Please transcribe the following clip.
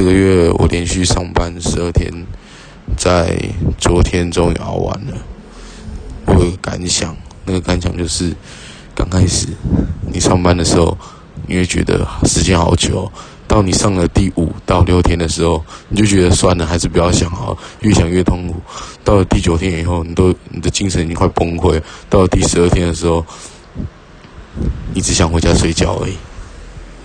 这个月我连续上班十二天在昨天终于熬完了我有个感想那个感想就是刚开始你上班的时候你会觉得时间好久到你上了第五到六天的时候你就觉得算了还是不要想好越想越痛苦。到了第九天以后你都你的精神已经快崩溃到了第十二天的时候你只想回家睡觉而已。